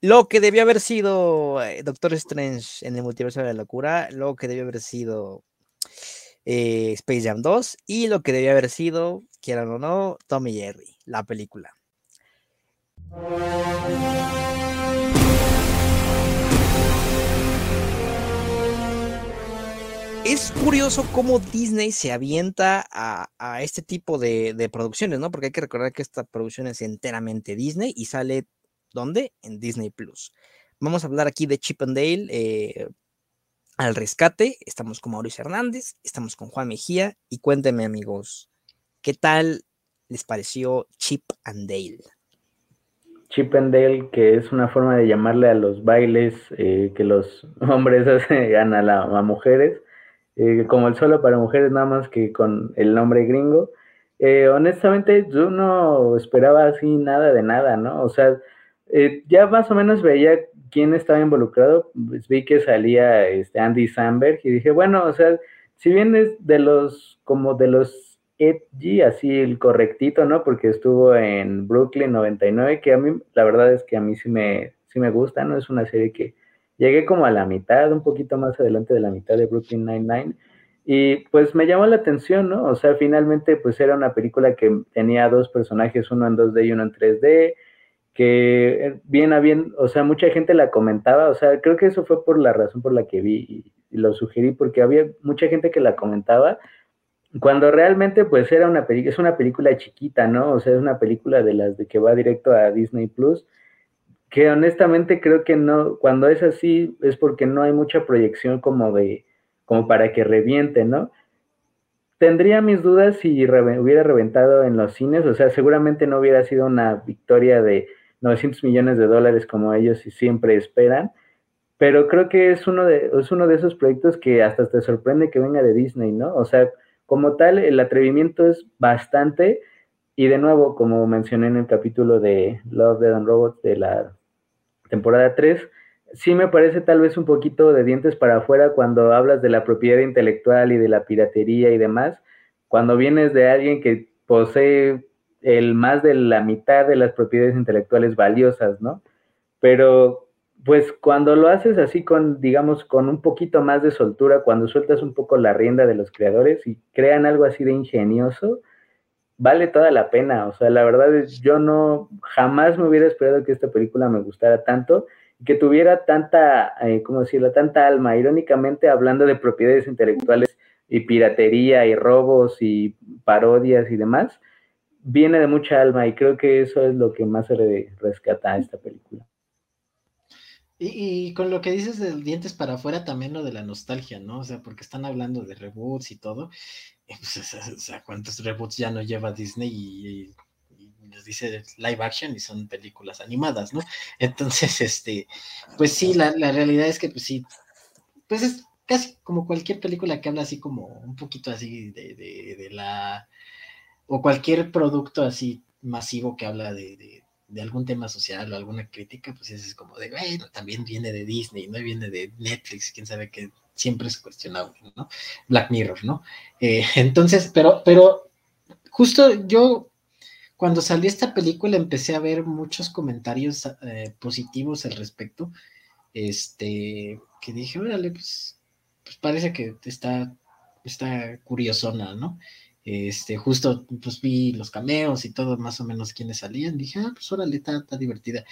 lo que debió haber sido eh, Doctor Strange en el multiverso de la locura, lo que debió haber sido eh, Space Jam 2 y lo que debió haber sido, quieran o no, Tommy Jerry, la película. Es curioso cómo Disney se avienta a, este tipo de, de, producciones, ¿no? Porque hay que recordar que esta producción es enteramente Disney y sale ¿Dónde? En Disney Plus. Vamos a hablar aquí de Chip and Dale eh, al rescate. Estamos con Mauricio Hernández, estamos con Juan Mejía y cuéntenme, amigos, ¿qué tal les pareció Chip and Dale? Chip and Dale, que es una forma de llamarle a los bailes eh, que los hombres hacen a, a mujeres, eh, como el solo para mujeres, nada más que con el nombre gringo. honestamente, yo no esperaba así nada de nada, ¿no? O sea, eh, ya más o menos veía quién estaba involucrado, pues vi que salía este Andy Samberg y dije, bueno, o sea, si bien es de los, como de los edgy, así el correctito, ¿no? Porque estuvo en Brooklyn 99, que a mí, la verdad es que a mí sí me, sí me gusta, ¿no? Es una serie que llegué como a la mitad, un poquito más adelante de la mitad de Brooklyn 99, y pues me llamó la atención, ¿no? O sea, finalmente pues era una película que tenía dos personajes, uno en 2D y uno en 3D, que eh, bien a bien, o sea, mucha gente la comentaba, o sea, creo que eso fue por la razón por la que vi y, lo sugerí, porque había mucha gente que la comentaba, cuando realmente pues era una película, es una película chiquita, ¿no? O sea, es una película de las de que va directo a Disney Plus, que honestamente creo que no, cuando es así es porque no hay mucha proyección como de, como para que reviente, ¿no? Tendría mis dudas si hubiera reventado en los cines, o sea, seguramente no hubiera sido una victoria de 900 millones de dólares como ellos siempre esperan, pero creo que es uno, de, es uno de esos proyectos que hasta te sorprende que venga de Disney, ¿no? O sea, como tal, el atrevimiento es bastante, y de nuevo, como mencioné en el capítulo de Love, Dead and Robots de la temporada 3, sí me parece tal vez un poquito de dientes para afuera cuando hablas de la propiedad intelectual y de la piratería y demás, cuando vienes de alguien que posee el más de la mitad de las propiedades intelectuales valiosas, ¿no? Pero pues cuando lo haces así con, digamos, con un poquito más de soltura, cuando sueltas un poco la rienda de los creadores y crean algo así de ingenioso, vale toda la pena. O sea, la verdad es, yo no, jamás me hubiera esperado que esta película me gustara tanto y que tuviera tanta, eh, ¿cómo decirlo?, tanta alma. Irónicamente, hablando de propiedades intelectuales y piratería y robos y parodias y demás, viene de mucha alma y creo que eso es lo que más se rescata a esta película. Y, con lo que dices del dientes para afuera, también lo de la nostalgia, ¿no? O sea, porque están hablando de reboots y todo. Pues, o sea, ¿cuántos reboots ya no lleva Disney y, nos dice live action y son películas animadas, ¿no? Entonces, este, pues sí, la, realidad es que, pues sí, pues es casi como cualquier película que habla así como un poquito así de, de la o cualquier producto así masivo que habla de, algún tema social o alguna crítica, pues es como de, bueno, también viene de Disney, no viene de Netflix, quién sabe que siempre es cuestionable, ¿no? Black Mirror, ¿no? Eh, entonces, pero, pero justo yo cuando salió esta película empecé a ver muchos comentarios eh, positivos al respecto, este, que dije, órale, pues, pues parece que está, está curiosona, ¿no? Este, justo pues vi los cameos y todo, más o menos quienes salían. Dije, ah, pues órale, está, está divertida.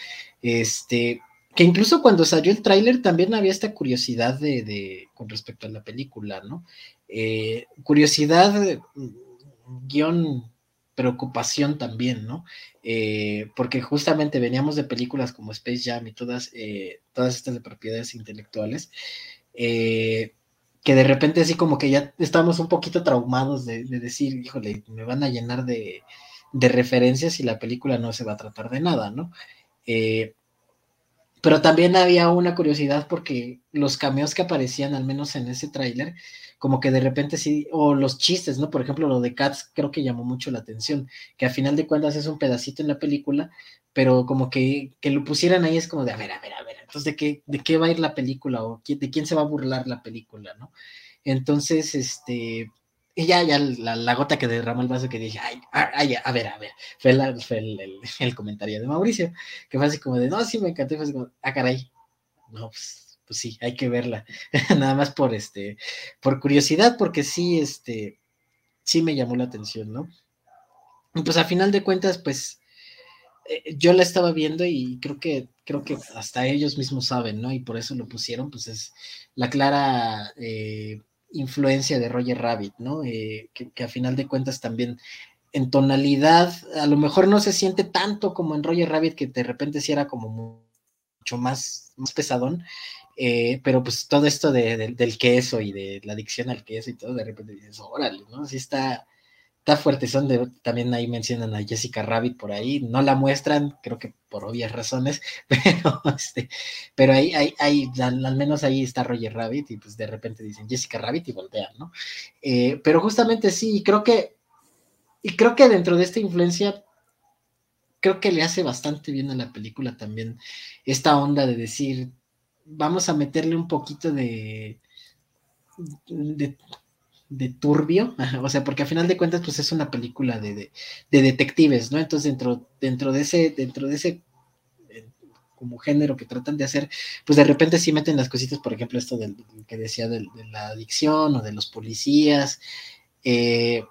Este, que incluso cuando salió el tráiler también había esta curiosidad de, de, con respecto a la película, ¿no? Eh, curiosidad, guion, preocupación también, ¿no? Eh, porque justamente veníamos de películas como Space Jam y todas, eh, todas estas de propiedades intelectuales, eh, que de repente así como que ya estamos un poquito traumados de, decir, híjole, me van a llenar de, referencias y la película no se va a tratar de nada, ¿no? Eh, pero también había una curiosidad porque los cameos que aparecían, al menos en ese tráiler, como que de repente sí, o los chistes, ¿no? Por ejemplo, lo de Cats creo que llamó mucho la atención, que a final de cuentas es un pedacito en la película, pero como que, que lo pusieran ahí es como de, a ver, a ver, a ver, entonces, ¿de qué, de qué va a ir la película o de quién se va a burlar la película, ¿no? Entonces, este, y ya, ya la, gota que derramó el vaso que dije, ay, ay a ver, a ver, fue, el, comentario de Mauricio, que fue así como de, no, sí me encantó, fue así como, ah, caray, no, pues, pues sí, hay que verla, nada más por este, por curiosidad, porque sí, este, sí me llamó la atención, ¿no? Y pues a final de cuentas, pues, eh, yo la estaba viendo y creo que, creo que hasta ellos mismos saben, ¿no? Y por eso lo pusieron, pues es la clara eh, influencia de Roger Rabbit, ¿no? Eh, que, a final de cuentas también en tonalidad, a lo mejor no se siente tanto como en Roger Rabbit, que de repente sí era como mucho más, más pesadón, pero pues todo esto del queso y de la adicción al queso y todo, de repente dices, órale, ¿no? Sí está, está son también ahí mencionan a Jessica Rabbit por ahí, no la muestran, creo que por obvias razones, pero, este, pero ahí, ahí, al, menos ahí está Roger Rabbit y pues de repente dicen Jessica Rabbit y voltean, ¿no? Eh, pero justamente sí, creo que, y creo que dentro de esta influencia, creo que le hace bastante bien a la película también esta onda de decir, vamos a meterle un poquito de de turbio, o sea, porque a final de cuentas, pues es una película de, detectives, ¿no? Entonces, dentro, dentro de ese, dentro de ese eh, como género que tratan de hacer, pues de repente sí meten las cositas, por ejemplo, esto del, que decía de, la adicción o de los policías, eh,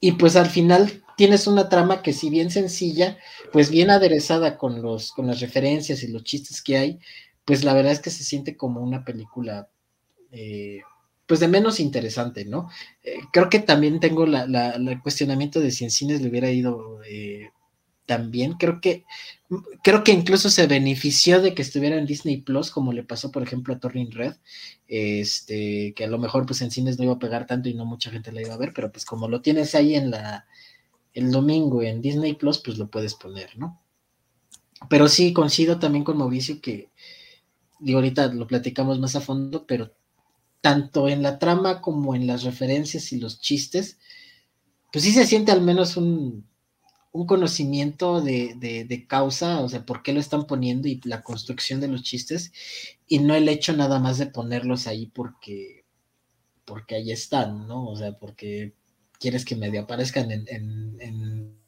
y pues al final tienes una trama que si bien sencilla, pues bien aderezada con, los, con las referencias y los chistes que hay, pues la verdad es que se siente como una película eh, pues de menos interesante, ¿no? Eh, creo que también tengo el cuestionamiento de si en cines le hubiera ido eh, también. Creo que, creo que incluso se benefició de que estuviera en Disney Plus, como le pasó, por ejemplo, a Turning Red, este, que a lo mejor pues en cines no iba a pegar tanto y no mucha gente la iba a ver, pero pues como lo tienes ahí en la el domingo en Disney Plus, pues lo puedes poner, ¿no? Pero sí coincido también con Mauricio que, digo, ahorita lo platicamos más a fondo, pero tanto en la trama como en las referencias y los chistes, pues sí se siente al menos un, conocimiento de, causa, o sea, por qué lo están poniendo y la construcción de los chistes, y no el hecho nada más de ponerlos ahí porque, porque ahí están, ¿no? O sea, porque quieres que medio aparezcan en, en,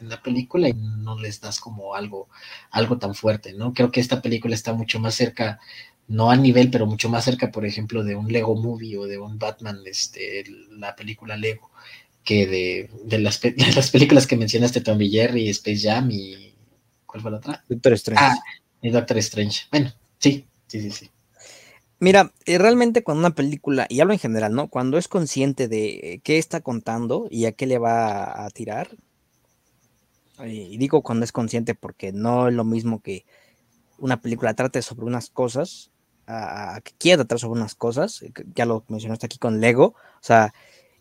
la película y no les das como algo, algo tan fuerte, ¿no? Creo que esta película está mucho más cerca no a nivel, pero mucho más cerca, por ejemplo, de un Lego Movie o de un Batman, este, la película Lego, que de, de, las, las, películas que mencionaste, Tommy Jerry, Space Jam y... ¿Cuál fue la otra? Doctor Strange. Ah, y Doctor Strange. Bueno, sí, sí, sí, sí. Mira, eh, realmente cuando una película, y hablo en general, ¿no? Cuando es consciente de qué está contando y a qué le va a tirar, eh, y digo cuando es consciente porque no es lo mismo que una película trate sobre unas cosas a, que quiera tratar sobre unas cosas, eh, ya lo mencionaste aquí con Lego, o sea,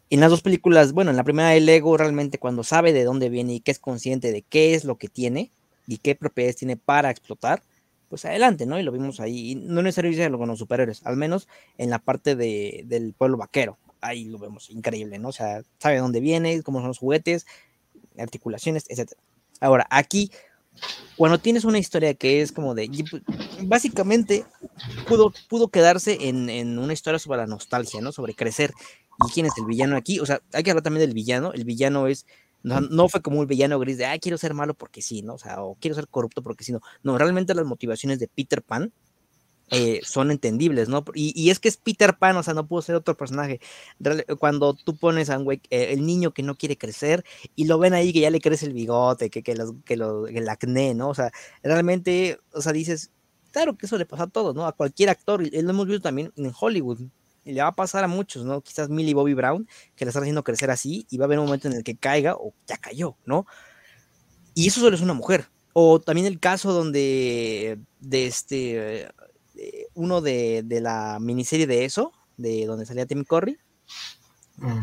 en las dos películas, bueno, en la primera de Lego realmente cuando sabe de dónde viene y que es consciente de qué es lo que tiene y qué propiedades tiene para explotar, pues adelante, ¿no? Y lo vimos ahí, y no necesariamente con los superhéroes, al menos en la parte de, del pueblo vaquero, ahí lo vemos, increíble, ¿no? O sea, sabe de dónde viene, cómo son los juguetes, articulaciones, etc. Ahora, aquí cuando tienes una historia que es como de, pues, básicamente pudo, pudo quedarse en, una historia sobre la nostalgia, ¿no? Sobre crecer. ¿Y quién es el villano aquí? O sea, hay que hablar también del villano. El villano es, no, fue como un villano gris de, ah, quiero ser malo porque sí, ¿no? O sea, o quiero ser corrupto porque sí, no. No, realmente las motivaciones de Peter Pan eh, son entendibles, ¿no? Y, es que es Peter Pan, o sea, no pudo ser otro personaje. Cuando tú pones a un güey, eh, el niño que no quiere crecer y lo ven ahí que ya le crece el bigote, que, que, que, el acné, ¿no? O sea, realmente, o sea, dices, claro que eso le pasa a todos, ¿no? A cualquier actor, y lo hemos visto también en Hollywood. Y le va a pasar a muchos, ¿no? Quizás Millie Bobby Brown, que le están haciendo crecer así, y va a haber un momento en el que caiga o ya cayó, ¿no? Y eso solo es una mujer. O también el caso donde de este uno de, la miniserie de eso, de donde salía Tim Curry,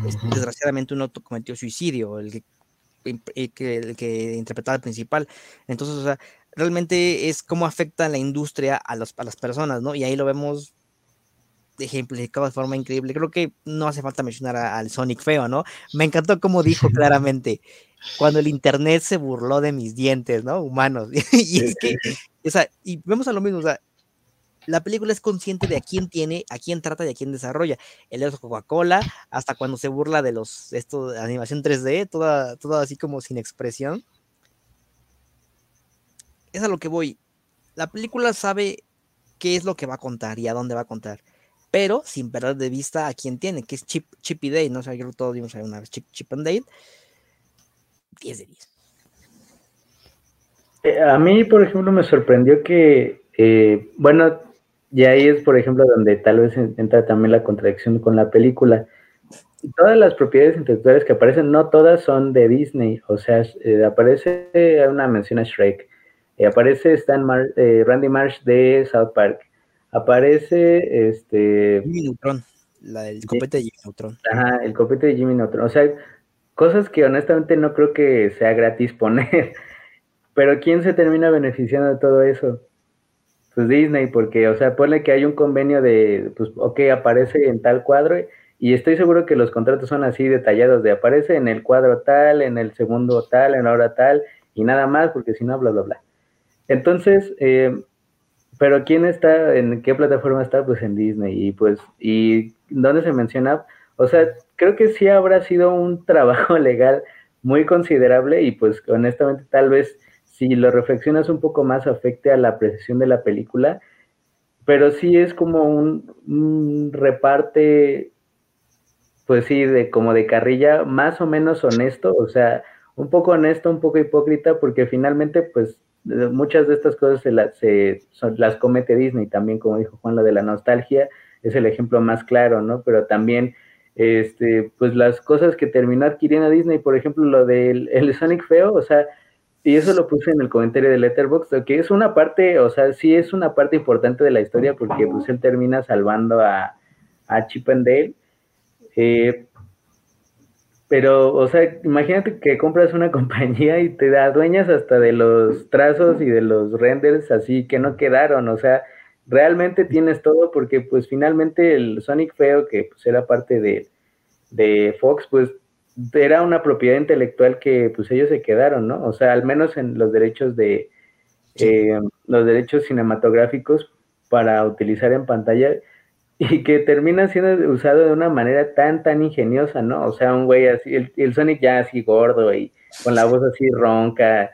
este, desgraciadamente uno cometió suicidio, el que, el que, interpretaba el principal. Entonces, o sea, realmente es cómo afecta la industria a, los, a las personas, ¿no? Y ahí lo vemos ejemplificado de forma increíble. Creo que no hace falta mencionar al Sonic feo, ¿no? Me encantó como dijo claramente, cuando el internet se burló de mis dientes, ¿no? Humanos. y es que, o sea, y vemos a lo mismo, o sea, la película es consciente de a quién tiene, a quién trata y a quién desarrolla. El de Coca-Cola, hasta cuando se burla de los, esto, de animación 3D, toda, toda así como sin expresión. Es a lo que voy. La película sabe qué es lo que va a contar y a dónde va a contar, pero sin perder de vista a quién tiene, que es Chip, Chip y Dale, ¿no? O sea, todos vimos una vez Chip, Chip and Dale. 10 de 10. Eh, a mí, por ejemplo, me sorprendió que, eh, bueno, y ahí es, por ejemplo, donde tal vez entra también la contradicción con la película. Todas las propiedades intelectuales que aparecen, no todas son de Disney. O sea, eh, aparece una mención a Shrek, eh, aparece Stan eh, Randy Marsh de South Park, aparece este... Jimmy Neutron, la, el copete de Jimmy Neutron. Ajá, el copete de Jimmy Neutron. O sea, cosas que honestamente no creo que sea gratis poner. Pero ¿quién se termina beneficiando de todo eso? Pues Disney, porque, o sea, pone que hay un convenio de, pues, ok, aparece en tal cuadro y estoy seguro que los contratos son así detallados, de aparece en el cuadro tal, en el segundo tal, en la hora tal y nada más, porque si no, bla, bla, bla. Entonces, eh, pero ¿quién está, en qué plataforma está? Pues en Disney y pues, ¿y dónde se menciona? O sea, creo que sí habrá sido un trabajo legal muy considerable y pues honestamente tal vez si lo reflexionas un poco más, afecte a la apreciación de la película, pero sí es como un, reparte, pues sí, de como de carrilla, más o menos honesto, o sea, un poco honesto, un poco hipócrita, porque finalmente, pues, muchas de estas cosas se, las comete Disney, también como dijo Juan, lo de la nostalgia es el ejemplo más claro, ¿no? Pero también, este, pues las cosas que terminó adquiriendo Disney, por ejemplo, lo del el Sonic feo, o sea, y eso lo puse en el comentario de Letterboxd, que es una parte, o sea, sí es una parte importante de la historia porque pues él termina salvando a, a Chip and Dale. Eh, pero, o sea, imagínate que compras una compañía y te adueñas hasta de los trazos y de los renders así que no quedaron, o sea, realmente tienes todo porque pues finalmente el Sonic Feo, que pues era parte de, de Fox, pues era una propiedad intelectual que pues ellos se quedaron, ¿no? O sea, al menos en los derechos de eh, los derechos cinematográficos para utilizar en pantalla y que termina siendo usado de una manera tan, tan ingeniosa, ¿no? O sea, un güey así, el, Sonic ya así gordo y con la voz así ronca,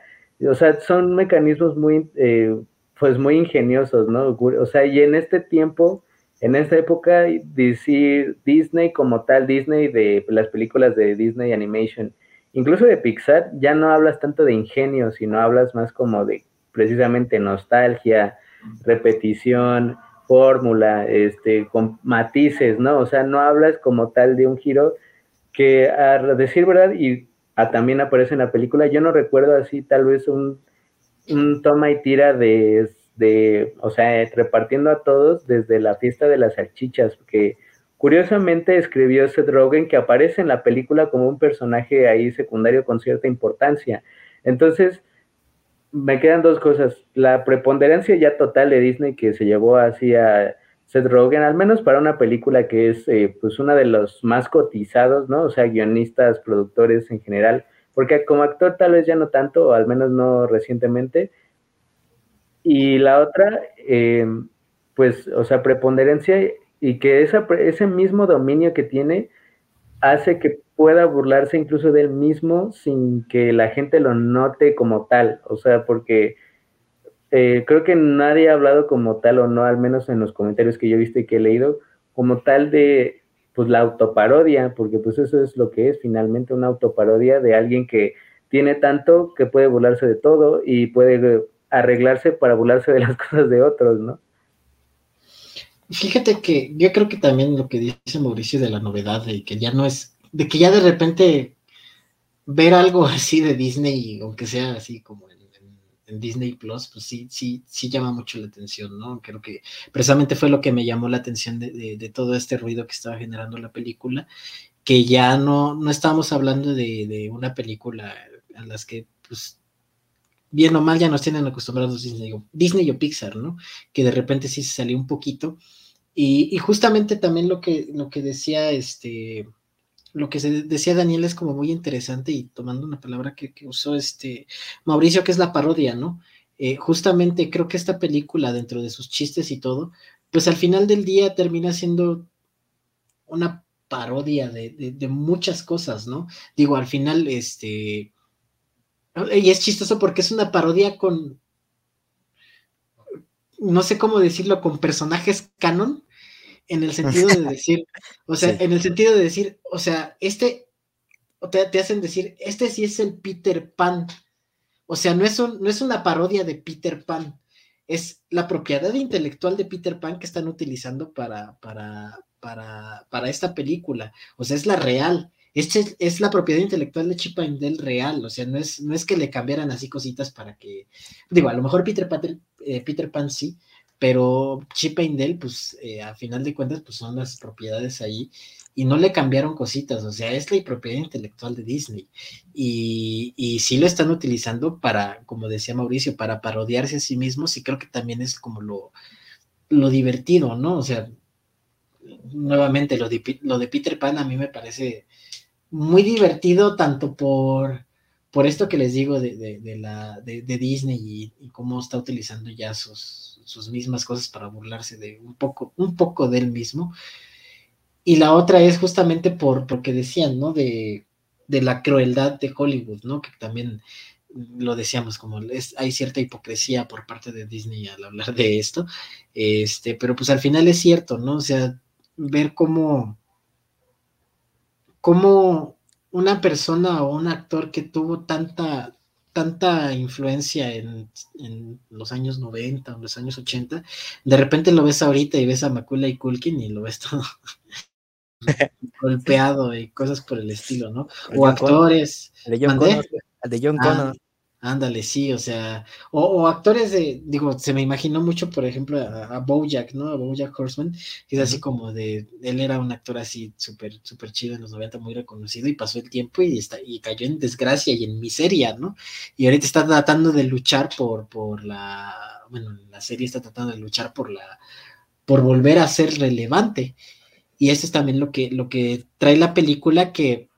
o sea, son mecanismos muy, eh, pues muy ingeniosos, ¿no? O sea, y en este tiempo en esta época DC, Disney como tal, Disney de las películas de Disney Animation, incluso de Pixar, ya no hablas tanto de ingenio, sino hablas más como de precisamente nostalgia, repetición, fórmula, este, con matices, ¿no? O sea, no hablas como tal de un giro que a decir verdad y también aparece en la película, yo no recuerdo así tal vez un, un toma y tira de de, o sea, repartiendo a todos desde la fiesta de las salchichas, que curiosamente escribió Seth Rogen que aparece en la película como un personaje ahí secundario con cierta importancia. Entonces, me quedan dos cosas. La preponderancia ya total de Disney que se llevó así a Seth Rogen, al menos para una película que es eh, pues una de los más cotizados, ¿no? O sea, guionistas, productores en general, porque como actor tal vez ya no tanto, o al menos no recientemente, y la otra, eh, pues, o sea, preponderancia y que ese mismo dominio que tiene hace que pueda burlarse incluso de él mismo sin que la gente lo note como tal. O sea, porque eh, creo que nadie ha hablado como tal, o no, al menos en los comentarios que yo he visto y que he leído, como tal de pues la autoparodia, porque pues eso es lo que es finalmente una autoparodia de alguien que tiene tanto que puede burlarse de todo y puede arreglarse para burlarse de las cosas de otros, ¿no? Fíjate que yo creo que también lo que dice Mauricio de la novedad, de que ya no es, de que ya de repente ver algo así de Disney, aunque sea así como en, Disney Plus, pues sí, sí, sí llama mucho la atención, ¿no? Creo que precisamente fue lo que me llamó la atención de, todo este ruido que estaba generando la película, que ya no, no estábamos hablando de, de una película a las que pues bien o mal ya nos tienen acostumbrados Disney, Disney o Pixar, ¿no? Que de repente sí se salió un poquito. Y, justamente también lo que, lo que decía este, lo que se decía Daniel es como muy interesante y tomando una palabra que, usó este Mauricio, que es la parodia, ¿no? eh, justamente creo que esta película, dentro de sus chistes y todo, pues al final del día termina siendo una parodia de, muchas cosas, ¿no? Digo, al final, este, y es chistoso porque es una parodia con, no sé cómo decirlo, con personajes canon, en el sentido de decir, o sea, en el sentido de decir, o sea, este, te, te hacen decir, este sí es el Peter Pan, o sea, no es, un, no es una parodia de Peter Pan, es la propiedad intelectual de Peter Pan que están utilizando para, para, para, para esta película. O sea, es la real. Este es la propiedad intelectual de Chip and Dale real, o sea, no es, no es que le cambiaran así cositas para que, digo, a lo mejor Peter Pan, eh, Peter Pan sí, pero Chip and Dale, pues eh, a final de cuentas, pues son las propiedades ahí y no le cambiaron cositas, o sea, es la propiedad intelectual de Disney y, y sí lo están utilizando para, como decía Mauricio, para parodiarse a sí mismos y creo que también es como lo, lo divertido, ¿no? O sea, nuevamente lo de Peter Pan a mí me parece muy divertido tanto por, por esto que les digo de, la, de, Disney y, cómo está utilizando ya sus, sus mismas cosas para burlarse de un poco, un poco del mismo. Y la otra es justamente por porque decían, ¿no? De, de la crueldad de Hollywood, ¿no? Que también lo decíamos, como es, hay cierta hipocresía por parte de Disney al hablar de esto, este, pero pues al final es cierto, ¿no? O sea, ver cómo, cómo una persona o un actor que tuvo tanta, tanta influencia en, los años 90 o los años 80, de repente lo ves ahorita y ves a Macula y Culkin y lo ves todo golpeado y cosas por el estilo, ¿no? O actores. de John Connor. de John Connor. Ándale, sí, o sea, o, actores de, digo, se me imaginó mucho, por ejemplo, a, Bojack, ¿no? A Bojack Horseman, que es así como de, él era un actor así súper, súper chido en los 90, muy reconocido, y pasó el tiempo y, está, y cayó en desgracia y en miseria, ¿no? Y ahorita está tratando de luchar por, por la, bueno, la serie está tratando de luchar por la, por volver a ser relevante. Y eso es también lo que, lo que trae la película que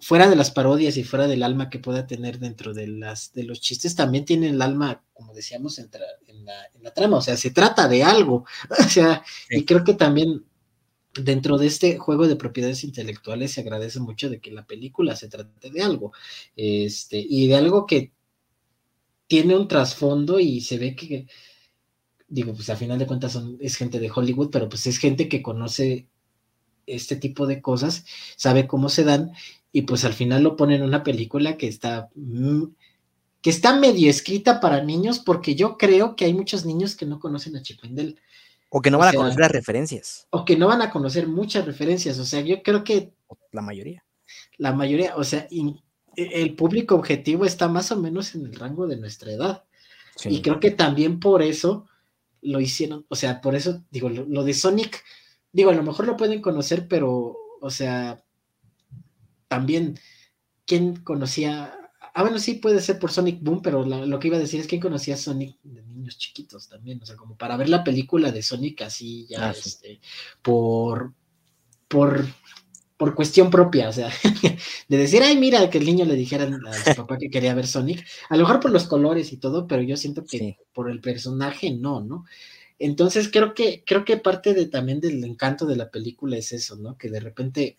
fuera de las parodias y fuera del alma que pueda tener dentro de, las, de los chistes, también tiene el alma, como decíamos, en, la, trama, o sea, se trata de algo, o sea, y creo que también dentro de este juego de propiedades intelectuales se agradece mucho de que la película se trate de algo, este, y de algo que tiene un trasfondo y se ve que, digo, pues a final de cuentas son, es gente de Hollywood, pero pues es gente que conoce este tipo de cosas, sabe cómo se dan y pues al final lo ponen en una película que está mm, que está medio escrita para niños porque yo creo que hay muchos niños que no conocen a Chipendel. O que no van a conocer las referencias. O que no van a conocer muchas referencias. O sea, yo creo que... La mayoría. La mayoría, o sea, el público objetivo está más o menos en el rango de nuestra edad. Y creo que también por eso lo hicieron, o sea, por eso digo, lo de Sonic, digo, a lo mejor lo pueden conocer, pero, o sea, también, ¿quién conocía? Ah, bueno, sí, puede ser por Sonic Boom, pero lo que iba a decir es quién conocía a Sonic de niños chiquitos también, o sea, como para ver la película de Sonic así ya, ah, este, por, por, por cuestión propia, o sea, de decir, ay, mira, que el niño le dijera a su papá que quería ver Sonic, a lo mejor por los colores y todo, pero yo siento que por el personaje no, ¿no? Entonces creo que, creo que parte de también del encanto de la película es eso, ¿no? Que de repente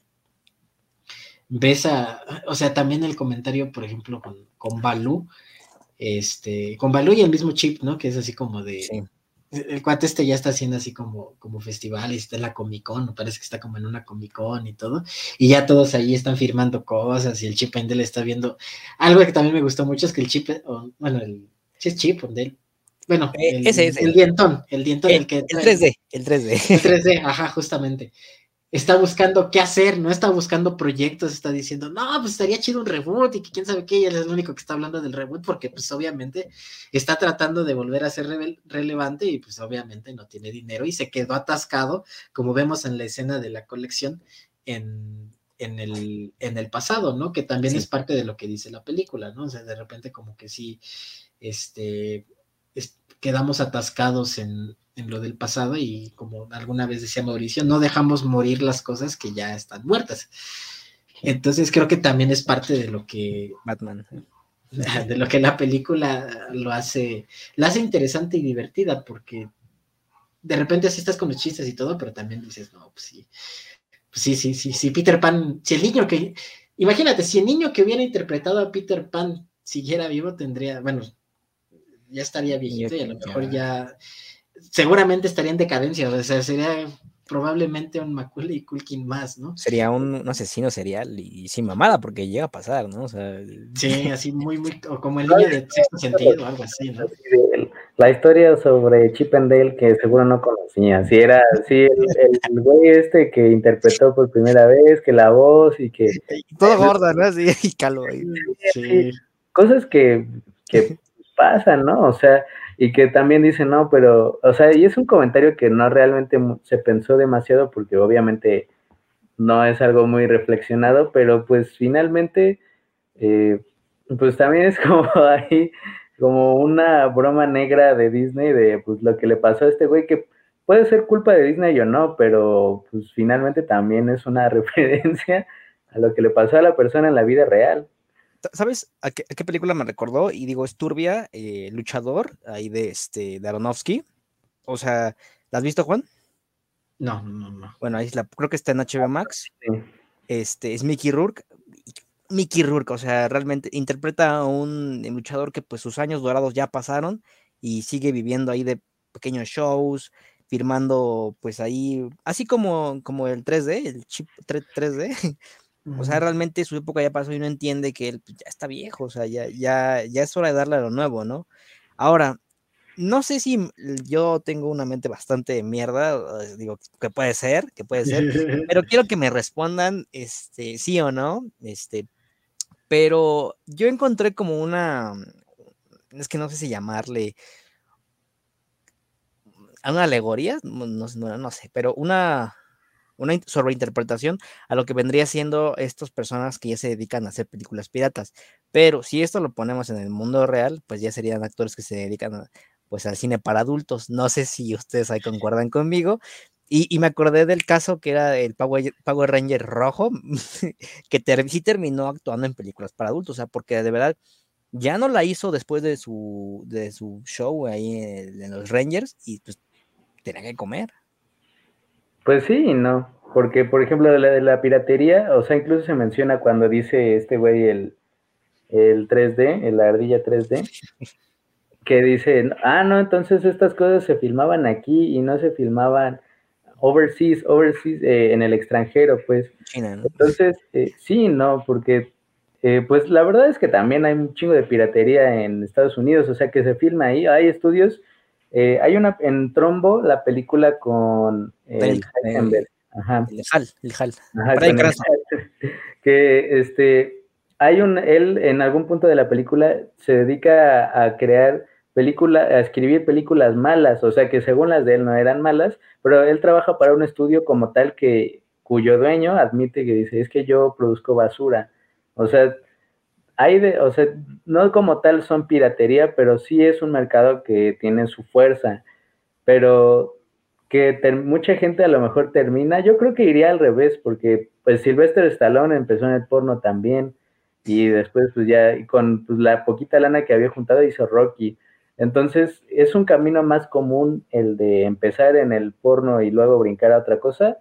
ves a, o sea, también el comentario, por ejemplo, con, con Balú, este, con Balú y el mismo chip, ¿no? Que es así como de, el cuate este ya está haciendo así como, como festival y está en la Comic Con, parece que está como en una Comic Con y todo, y ya todos ahí están firmando cosas y el chip Endel está viendo, algo que también me gustó mucho es que el chip, bueno, el, sí es chip Endel, bueno, eh, el, ese, el, dientón, el dientón, el, que... el 3D, el 3D. El 3D, ajá, justamente está buscando qué hacer, no está buscando proyectos, está diciendo, no, pues estaría chido un reboot y que quién sabe qué, y él es el único que está hablando del reboot porque pues obviamente está tratando de volver a ser relevante y pues obviamente no tiene dinero y se quedó atascado, como vemos en la escena de la colección en, en, el, en el pasado, ¿no? Que también es parte de lo que dice la película, ¿no? O sea, de repente como que sí, este, quedamos atascados en, en lo del pasado y como alguna vez decía Mauricio, no dejamos morir las cosas que ya están muertas. Entonces creo que también es parte de lo que... Batman. de lo que la película lo hace, la hace interesante y divertida, porque de repente así estás con los chistes y todo, pero también dices, no, pues sí, pues sí, sí, sí, sí, Peter Pan, si el niño que, imagínate, si el niño que hubiera interpretado a Peter Pan siguiera vivo, tendría, bueno, ya estaría viejito y a lo mejor ya, seguramente estaría en decadencia, o sea, sería probablemente un Macaulay Culkin más, ¿no? Sería un, asesino serial y, sin mamada, porque llega a pasar, ¿no? O sea, sí, así muy, muy, o como el niño de sexto sentido, algo así, ¿no? La historia sobre Chip and Dale que seguro no conocía, si era, si el, güey este que interpretó por primera vez, que la voz y que... Todo gordo, ¿no? Sí, y calvo ahí. Sí. Cosas que, que pasan, ¿no? O sea, y que también dice, no, pero, o sea, y es un comentario que no realmente se pensó demasiado porque obviamente no es algo muy reflexionado, pero pues finalmente, eh, pues también es como ahí, como una broma negra de Disney de pues lo que le pasó a este güey que puede ser culpa de Disney o no, pero pues finalmente también es una referencia a lo que le pasó a la persona en la vida real. ¿Sabes a qué, película me recordó? Y digo, es Turbia, eh, Luchador, ahí de, este, de Aronofsky. O sea, ¿la has visto, Juan? No, no, no. Bueno, ahí la, creo que está en HBO Max. Este, es Mickey Rourke. Mickey Rourke, o sea, realmente interpreta a un luchador que pues sus años dorados ya pasaron y sigue viviendo ahí de pequeños shows, firmando pues ahí, así como, como el 3D, el chip 3D, O sea, realmente su época ya pasó y no entiende que él pues, ya está viejo, o sea, ya, ya, ya es hora de darle a lo nuevo, ¿no? Ahora, no sé si yo tengo una mente bastante mierda, digo, que puede ser, que puede ser, pero quiero que me respondan, este, sí o no, este, pero yo encontré como una, es que no sé si llamarle, una alegoría, no, no, no sé, pero una, una sobreinterpretación a lo que vendría siendo estas personas que ya se dedican a hacer películas piratas. Pero si esto lo ponemos en el mundo real, pues ya serían actores que se dedican pues al cine para adultos. No sé si ustedes ahí concuerdan conmigo. Y, me acordé del caso que era el Power, Ranger rojo, que sí terminó actuando en películas para adultos, o sea, porque de verdad ya no la hizo después de su, de su show ahí en, en los Rangers y pues tenía que comer. Pues sí, no, porque por ejemplo de la, de la piratería, o sea, incluso se menciona cuando dice este güey el, el 3D, el ardilla 3D, que dice, ah, no, entonces estas cosas se filmaban aquí y no se filmaban overseas, overseas eh, en el extranjero, pues. Entonces, eh, sí, no, porque eh, pues la verdad es que también hay un chingo de piratería en Estados Unidos, o sea que se filma ahí, hay estudios eh, hay una en Trombo, la película con el, el, Ajá. el Hal, el Hal. que este hay un él en algún punto de la película se dedica a, crear películas, a escribir películas malas, o sea que según las de él no eran malas, pero él trabaja para un estudio como tal que cuyo dueño admite que dice, es que yo produzco basura. O sea, hay de, o sea, no como tal son piratería, pero sí es un mercado que tiene su fuerza, pero que mucha gente a lo mejor termina, yo creo que iría al revés, porque pues Sylvester Stallone empezó en el porno también, y después pues ya con pues, la poquita lana que había juntado hizo Rocky. Entonces es un camino más común el de empezar en el porno y luego brincar a otra cosa,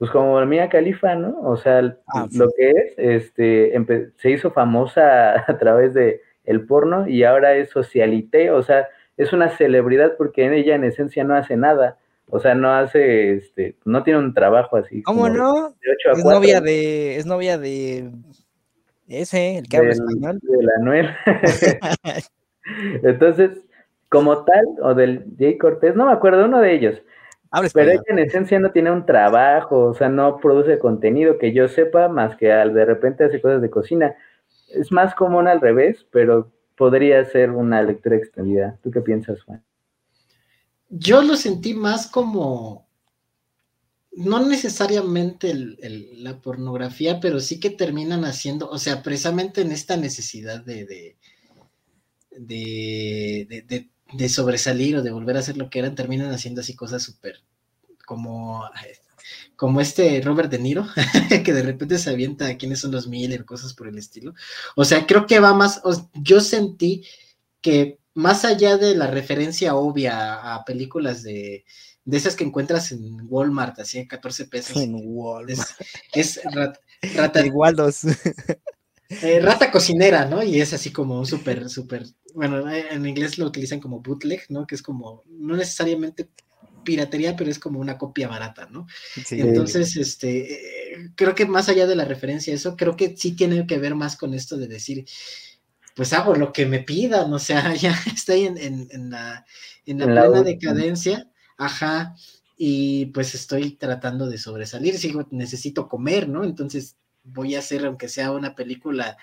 pues como Mía Califa, ¿no? O sea, ah, lo que es, este, se hizo famosa a través de el porno y ahora es socialité, o sea, es una celebridad porque en ella en esencia no hace nada. O sea, no hace, este, no tiene un trabajo así. ¿Cómo no? es novia de, es novia de ese, el que habla español. De la Noel. Entonces, como tal, o del Jay Cortés, no me acuerdo, uno de ellos. Pero ella en esencia no tiene un trabajo, o sea, no produce contenido que yo sepa, más que al de repente hace cosas de cocina. Es más común al revés, pero podría ser una lectura extendida. ¿Tú qué piensas, Juan? Yo lo sentí más como, no necesariamente la pornografía, pero sí que terminan haciendo, o sea, precisamente en esta necesidad de, de, de de sobresalir o de volver a ser lo que eran, terminan haciendo así cosas súper como como este Robert De Niro, que de repente se avienta quiénes son los Miller, cosas por el estilo. O sea, creo que va más, yo sentí que más allá de la referencia obvia a películas de, de esas que encuentras en Walmart, así en 14 pesos. En Walmart. Es, rata. Igualdos. Eh, rata cocinera, ¿no? Y es así como un súper, súper, bueno, en inglés lo utilizan como bootleg, ¿no? Que es como, no necesariamente piratería, pero es como una copia barata, ¿no? Entonces, este, eh, creo que más allá de la referencia a eso, creo que sí tiene que ver más con esto de decir, pues hago lo que me pidan, o sea, ya estoy en, en, la, en la plena decadencia, ajá, y pues estoy tratando de sobresalir, sigo, necesito comer, ¿no? Entonces voy a hacer, aunque sea una película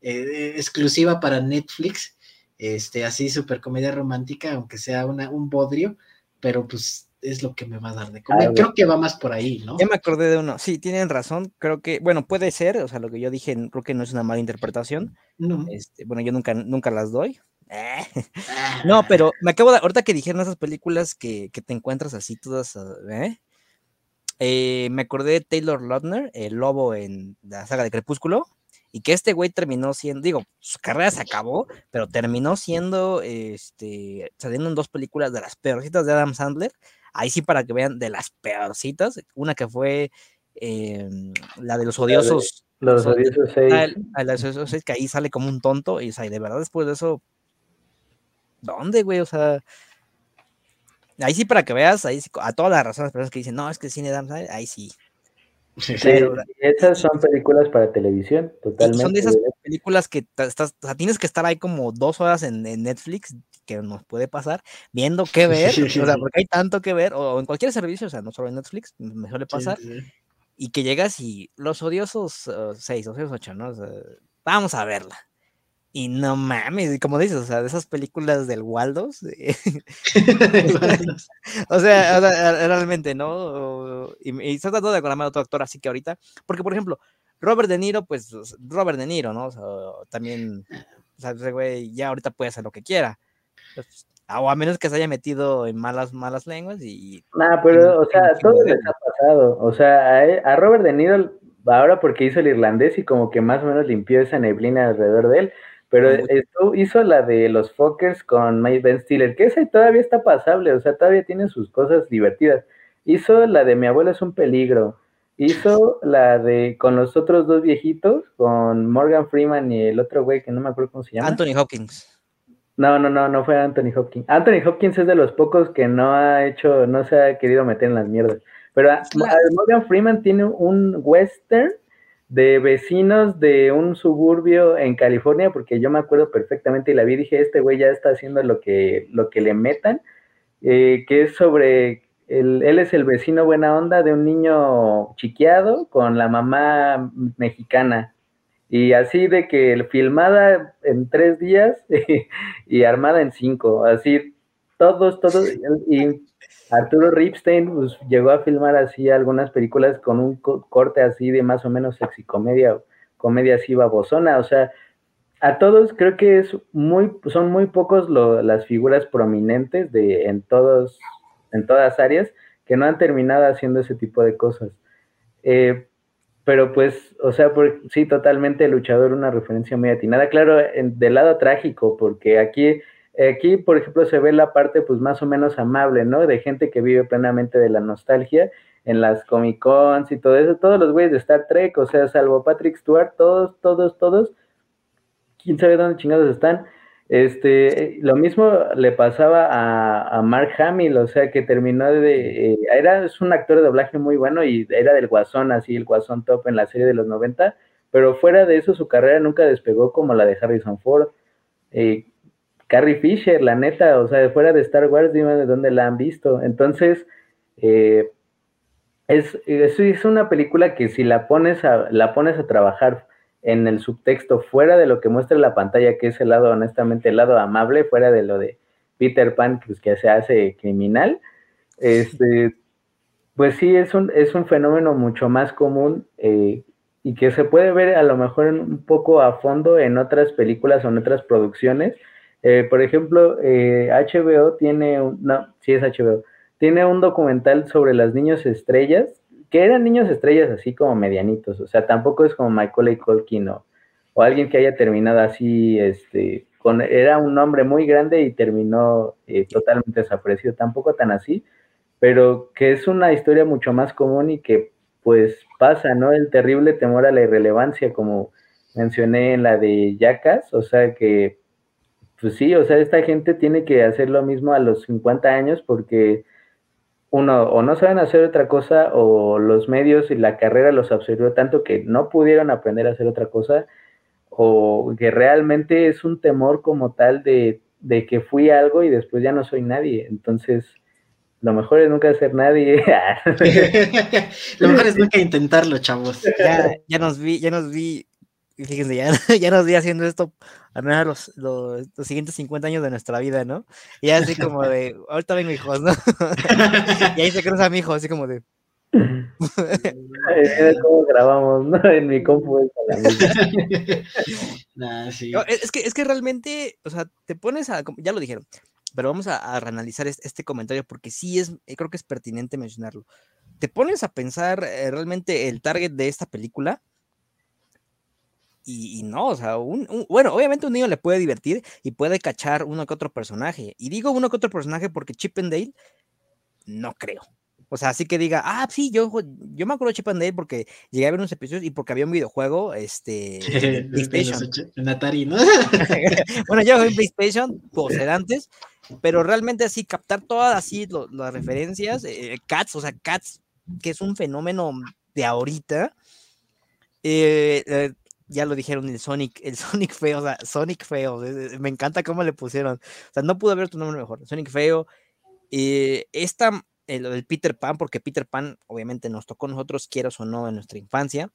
eh, exclusiva para Netflix, este, así super comedia romántica, aunque sea una, un bodrio, pero pues es lo que me va a dar de comer. creo que va más por ahí, ¿no? Ya me acordé de uno. Sí, tienen razón. Creo que, bueno, puede ser, o sea, lo que yo dije, creo que no es una mala interpretación. No. Este, bueno, yo nunca, nunca las doy. no, ah. pero me acabo de, ahorita que dijeron esas películas que, que te encuentras así todas, ¿eh? Eh, me acordé de Taylor Lautner, el lobo en la saga de Crepúsculo, y que este güey terminó siendo, digo, su carrera se acabó, pero terminó siendo, este, saliendo en dos películas de las peorcitas de Adam Sandler, ahí sí para que vean de las peorcitas, una que fue em, la de los odiosos. Los odiosos seis. Los odiosos seis, que ahí sale como un tonto, y, o sea, de verdad después de eso, ¿dónde, güey? O sea, Ahí sí, para que veas, ahí sí, a todas las razones, personas que dicen, no, es que el cine de ahí sí. Sí, esas son películas para televisión, totalmente. Son de esas películas que estás, o sea, tienes que estar ahí como dos horas en, Netflix, que nos puede pasar, viendo qué ver, o sea, porque hay tanto que ver, o, en cualquier servicio, o sea, no solo en Netflix, me suele pasar, y que llegas y los odiosos uh, seis o seis ocho, ¿no? vamos a verla. Y no mames, como dices, o sea, de esas películas del Waldos. o, sea, realmente, ¿no? Y, y está tratando de acordarme a otro actor, así que ahorita, porque por ejemplo, Robert De Niro, pues Robert De Niro, ¿no? O sea, también, o sea, ese güey ya ahorita puede hacer lo que quiera. Pues, o a menos que se haya metido en malas, malas lenguas y... Nah, pero, o sea, todo les ha pasado. O sea, a, a Robert De Niro, ahora porque hizo el irlandés y como que más o menos limpió esa neblina alrededor de él, pero esto hizo la de los Fockers con Mike Ben Stiller, que esa todavía está pasable, o sea, todavía tiene sus cosas divertidas. Hizo la de Mi abuelo es un peligro. Hizo la de con los otros dos viejitos, con Morgan Freeman y el otro güey que no me acuerdo cómo se llama. Anthony Hopkins. No, no, no, no fue Anthony Hopkins. Anthony Hopkins es de los pocos que no ha hecho, no se ha querido meter en las mierdas. Pero Morgan Freeman tiene un western de vecinos de un suburbio en California, porque yo me acuerdo perfectamente y la vi y dije, este güey ya está haciendo lo que, lo que le metan, eh, que es sobre, él es el vecino buena onda de un niño chiqueado con la mamá mexicana. Y así de que filmada en tres días y armada en cinco, así todos, todos, y Arturo Ripstein pues, llegó a filmar así algunas películas con un corte así de más o menos sexy comedia, comedia así babosona, o sea, a todos creo que es muy, son muy pocos las figuras prominentes de, en, todos, en todas áreas que no han terminado haciendo ese tipo de cosas. Eh, pero pues, o sea, sí, totalmente el luchador, una referencia muy atinada. Claro, del lado trágico, porque aquí Aquí, por ejemplo, se ve la parte pues más o menos amable, ¿no? De gente que vive plenamente de la nostalgia en las Comic Cons y todo eso, todos los güeyes de Star Trek, o sea, salvo Patrick Stewart, todos, todos, todos, quién sabe dónde chingados están. Este, lo mismo le pasaba a, Mark Hamill, o sea, que terminó de, eh, era, es un actor de doblaje muy bueno y era del Guasón, así, el Guasón top en la serie de los 90, pero fuera de eso su carrera nunca despegó como la de Harrison Ford. Eh, Carrie Fisher, la neta, o sea, fuera de Star Wars, dime de dónde la han visto. Entonces, eh, es, una película que si la pones, a, la pones a trabajar en el subtexto fuera de lo que muestra la pantalla, que es el lado, honestamente, el lado amable, fuera de lo de Peter Pan, pues, que se hace criminal, este, pues sí, es un, es un fenómeno mucho más común eh, y que se puede ver a lo mejor un poco a fondo en otras películas o en otras producciones, eh, por ejemplo, HBO eh, tiene, un, no, sí es HBO, tiene un documental sobre las niños estrellas que eran niños estrellas así como medianitos, o sea, tampoco es como Michael Culkin o, o alguien que haya terminado así, este, con, era un hombre muy grande y terminó eh, totalmente desaparecido, tampoco tan así, pero que es una historia mucho más común y que pues pasa, ¿no? El terrible temor a la irrelevancia, como mencioné en la de Yacas, o sea que, pues sí, o sea, esta gente tiene que hacer lo mismo a los 50 años porque uno, o no saben hacer otra cosa, o los medios y la carrera los absorbió tanto que no pudieron aprender a hacer otra cosa, o que realmente es un temor como tal de, de que fui algo y después ya no soy nadie. Entonces, lo mejor es nunca ser nadie. lo mejor es nunca intentarlo, chavos. Ya, ya nos vi, ya nos vi, fíjense, ya, ya nos vi haciendo esto a los, los, los, siguientes 50 años de nuestra vida, ¿no? Y así como de, ahorita vengo hijos, ¿no? y ahí se cruza mi hijo, así como de. Como grabamos, ¿no? En mi compu. nah, sí. no, es, que, es que realmente, o sea, te pones a, ya lo dijeron, pero vamos a, a analizar este, este, comentario porque sí es, eh, creo que es pertinente mencionarlo. Te pones a pensar eh, realmente el target de esta película y, y no, o sea, un, un, bueno, obviamente un niño le puede divertir y puede cachar uno que otro personaje. Y digo uno que otro personaje porque Chip and Dale, no creo. O sea, así que diga, ah, sí, yo, yo me acuerdo de Chip and Dale porque llegué a ver unos episodios y porque había un videojuego, este, en PlayStation. En Atari, ¿no? bueno, yo en PlayStation, pues antes, pero realmente así captar todas así lo, las referencias, eh, Cats, o sea, Cats, que es un fenómeno de ahorita, eh, eh, ya lo dijeron, el Sonic, el Sonic feo, o sea, Sonic feo, me encanta cómo le pusieron, o sea, no pudo haber tu nombre mejor, Sonic feo, esta, el, el Peter Pan, porque Peter Pan obviamente nos tocó a nosotros, quieras o no, en nuestra infancia,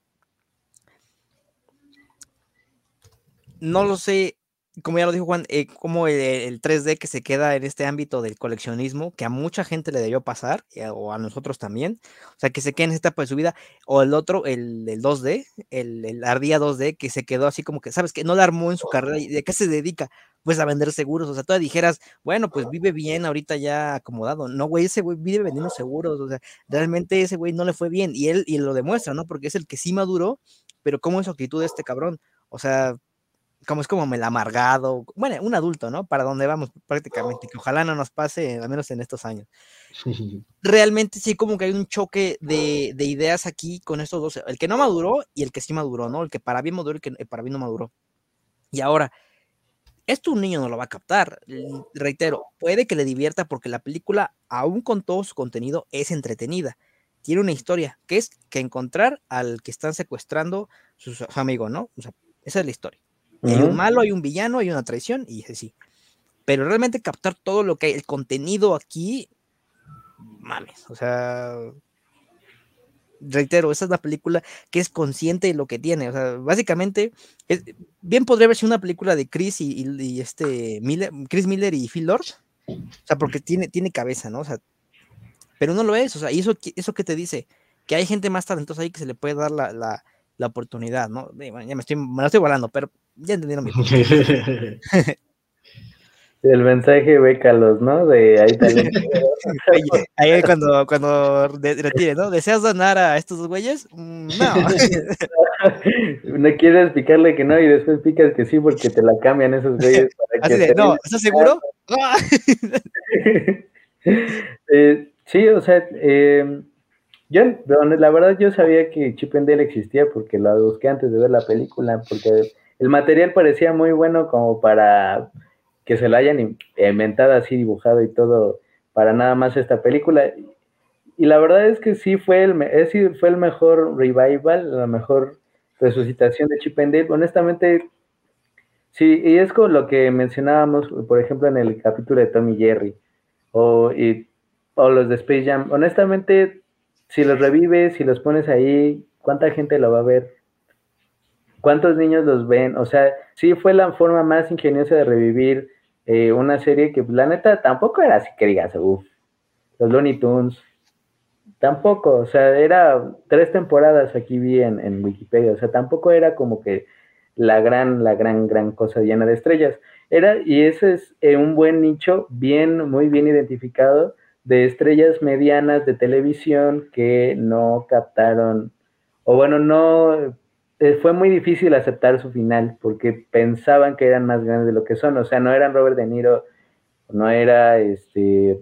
no lo sé, como ya lo dijo Juan, eh, como el, el, 3D que se queda en este ámbito del coleccionismo, que a mucha gente le debió pasar, eh, o a nosotros también, o sea, que se queda en esta etapa de su vida, o el otro, el, el 2D, el, el, Ardía 2D, que se quedó así como que, ¿sabes? Que no la armó en su carrera, ¿y de qué se dedica? Pues a vender seguros, o sea, tú dijeras, bueno, pues vive bien ahorita ya acomodado, no, güey, ese güey vive vendiendo seguros, o sea, realmente ese güey no le fue bien, y él, y lo demuestra, ¿no? Porque es el que sí maduró, pero ¿cómo es su actitud este cabrón? O sea, como es como el amargado, bueno, un adulto, ¿no? Para donde vamos prácticamente, que ojalá no nos pase, al menos en estos años. Realmente sí, como que hay un choque de, de, ideas aquí con estos dos, el que no maduró y el que sí maduró, ¿no? El que para bien maduró y el que para bien no maduró. Y ahora, esto un niño no lo va a captar, reitero, puede que le divierta porque la película, aún con todo su contenido, es entretenida. Tiene una historia, que es que encontrar al que están secuestrando su, su amigo, ¿no? O sea, esa es la historia. Uh -huh. Hay un malo, hay un villano, hay una traición y así. Pero realmente captar todo lo que hay, el contenido aquí, mames, o sea, reitero, esa es la película que es consciente de lo que tiene, o sea, básicamente, es, bien podría verse una película de Chris y, y, y, este Miller, Chris Miller y Phil Lord, o sea, porque tiene, tiene cabeza, ¿no? O sea, pero no lo es, o sea, y eso, eso que te dice, que hay gente más talentosa ahí que se le puede dar la, la, la oportunidad, ¿no? Bueno, ya me estoy, me lo estoy volando, pero ya entendieron mi El mensaje bécalos, ¿no? De ahí también. ahí cuando, cuando retire, ¿no? ¿Deseas donar a estos güeyes? No. no quieres picarle que no y después picas que sí porque te la cambian esos güeyes. Para Así que de, no, ¿estás seguro? eh, sí, o sea, eh, yo, la verdad, yo sabía que Chip and Dale existía porque la busqué antes de ver la película, porque el material parecía muy bueno como para que se la hayan inventado así, dibujado y todo, para nada más esta película. Y la verdad es que sí fue el, fue el mejor revival, la mejor resucitación de Chip and Dale. Honestamente, sí, y es con lo que mencionábamos, por ejemplo, en el capítulo de Tommy Jerry, o, y, o los de Space Jam. Honestamente, si los revives, si los pones ahí, ¿cuánta gente lo va a ver? ¿Cuántos niños los ven? O sea, sí fue la forma más ingeniosa de revivir eh, una serie que la neta tampoco era así que digas, uff, los Looney Tunes, tampoco, o sea, era tres temporadas aquí vi en, en, Wikipedia, o sea, tampoco era como que la gran, la gran, gran cosa llena de estrellas. Era, y ese es eh, un buen nicho, bien, muy bien identificado, de estrellas medianas de televisión que no captaron, o bueno, no, eh, fue muy difícil aceptar su final porque pensaban que eran más grandes de lo que son, o sea, no eran Robert De Niro, no era este,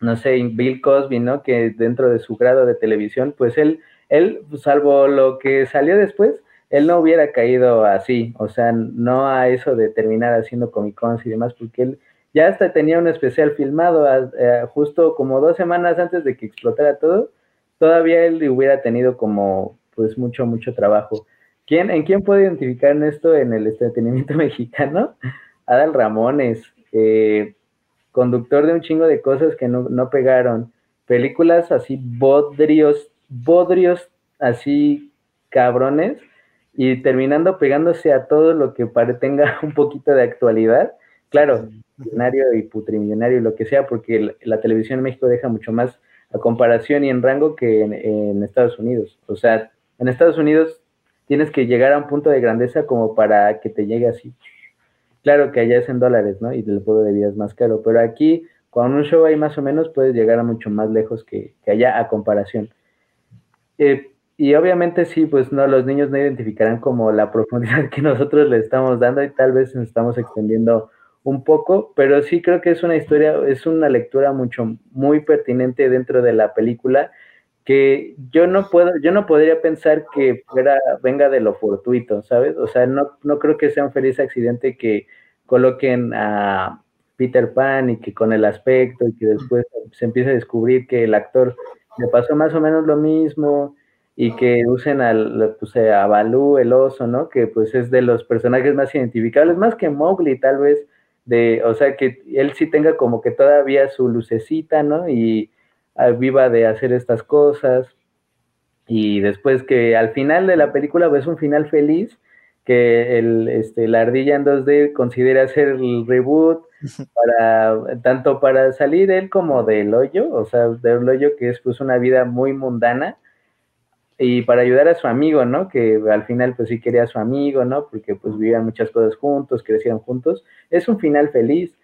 no sé, Bill Cosby, ¿no? Que dentro de su grado de televisión, pues él, él, salvo lo que salió después, él no hubiera caído así, o sea, no a eso de terminar haciendo Comic Cons y demás, porque él ya hasta tenía un especial filmado eh, justo como dos semanas antes de que explotara todo, todavía él hubiera tenido como pues mucho, mucho trabajo. ¿Quién, ¿En quién puede identificar en esto en el entretenimiento mexicano? Adal Ramones, eh, conductor de un chingo de cosas que no, no pegaron, películas así bodrios, bodrios así cabrones, y terminando pegándose a todo lo que tenga un poquito de actualidad. Claro, millonario y putrimillonario y lo que sea, porque la, televisión en México deja mucho más a comparación y en rango que en, Estados Unidos. O sea, en Estados Unidos tienes que llegar a un punto de grandeza como para que te llegue así. Claro que allá es en dólares, ¿no? Y el pueblo de vida es más caro, pero aquí con un show ahí más o menos puedes llegar a mucho más lejos que, allá a comparación. Eh, y obviamente sí, pues no, los niños no identificarán como la profundidad que nosotros le estamos dando y tal vez nos estamos extendiendo un poco, pero sí creo que es una historia, es una lectura mucho, muy pertinente dentro de la película que yo no puedo, yo no podría pensar que fuera, venga de lo fortuito, ¿sabes? O sea, no, no creo que sea un feliz accidente que coloquen a Peter Pan y que con el aspecto y que después se empiece a descubrir que el actor le pasó más o menos lo mismo y que usen al, pues, a Balú, el oso, ¿no? Que pues es de los personajes más identificables, más que Mowgli tal vez, de, o sea, que él sí tenga como que todavía su lucecita, ¿no? Y viva de hacer estas cosas. Y después que al final de la película ves un final feliz, que el, este, la ardilla en 2D considera hacer el reboot para, tanto para salir él como del hoyo, o sea, del hoyo que es pues una vida muy mundana, y para ayudar a su amigo, ¿no? Que al final pues sí quería a su amigo, ¿no? Porque pues vivían muchas cosas juntos, crecieron juntos. Es un final feliz.